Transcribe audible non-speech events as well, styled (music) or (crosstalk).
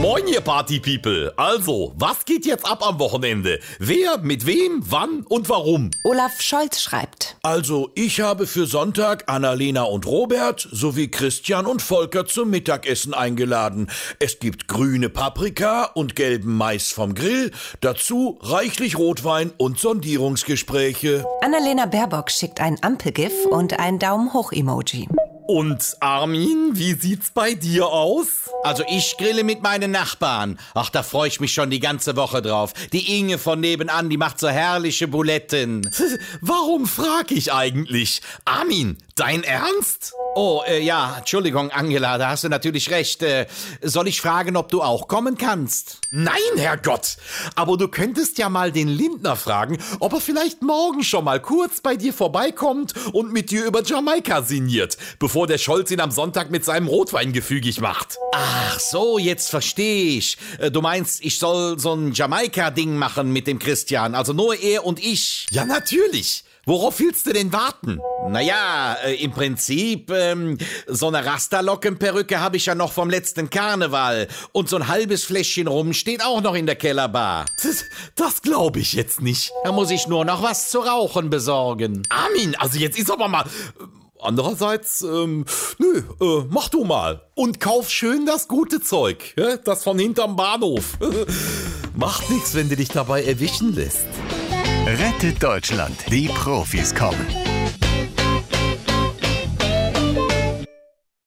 Moin, ihr Party-People. Also, was geht jetzt ab am Wochenende? Wer, mit wem, wann und warum? Olaf Scholz schreibt. Also, ich habe für Sonntag Annalena und Robert sowie Christian und Volker zum Mittagessen eingeladen. Es gibt grüne Paprika und gelben Mais vom Grill, dazu reichlich Rotwein und Sondierungsgespräche. Annalena Baerbock schickt ein Ampelgif und ein Daumen hoch Emoji. Und Armin, wie sieht's bei dir aus? Also ich grille mit meinen Nachbarn. Ach, da freue ich mich schon die ganze Woche drauf. Die Inge von nebenan, die macht so herrliche Buletten. (laughs) Warum frag ich eigentlich? Armin, dein Ernst? Oh, äh, ja, Entschuldigung, Angela, da hast du natürlich recht. Äh, soll ich fragen, ob du auch kommen kannst? Nein, Herrgott. Aber du könntest ja mal den Lindner fragen, ob er vielleicht morgen schon mal kurz bei dir vorbeikommt und mit dir über Jamaika sinniert, bevor der Scholz ihn am Sonntag mit seinem Rotwein gefügig macht. Ach so, jetzt verstehe ich. Äh, Du meinst, ich soll so ein Jamaika-Ding machen mit dem Christian, also nur er und ich. Ja, natürlich. Worauf willst du denn warten? Naja, äh, im Prinzip, ähm, so eine Rasterlockenperücke habe ich ja noch vom letzten Karneval. Und so ein halbes Fläschchen rum steht auch noch in der Kellerbar. Das, das glaube ich jetzt nicht. Da muss ich nur noch was zu rauchen besorgen. Armin, also jetzt ist aber mal. Andererseits, ähm, nö, äh, mach du mal. Und kauf schön das gute Zeug, ja? das von hinterm Bahnhof. (laughs) Macht nichts, wenn du dich dabei erwischen lässt. Rettet Deutschland. Die Profis kommen.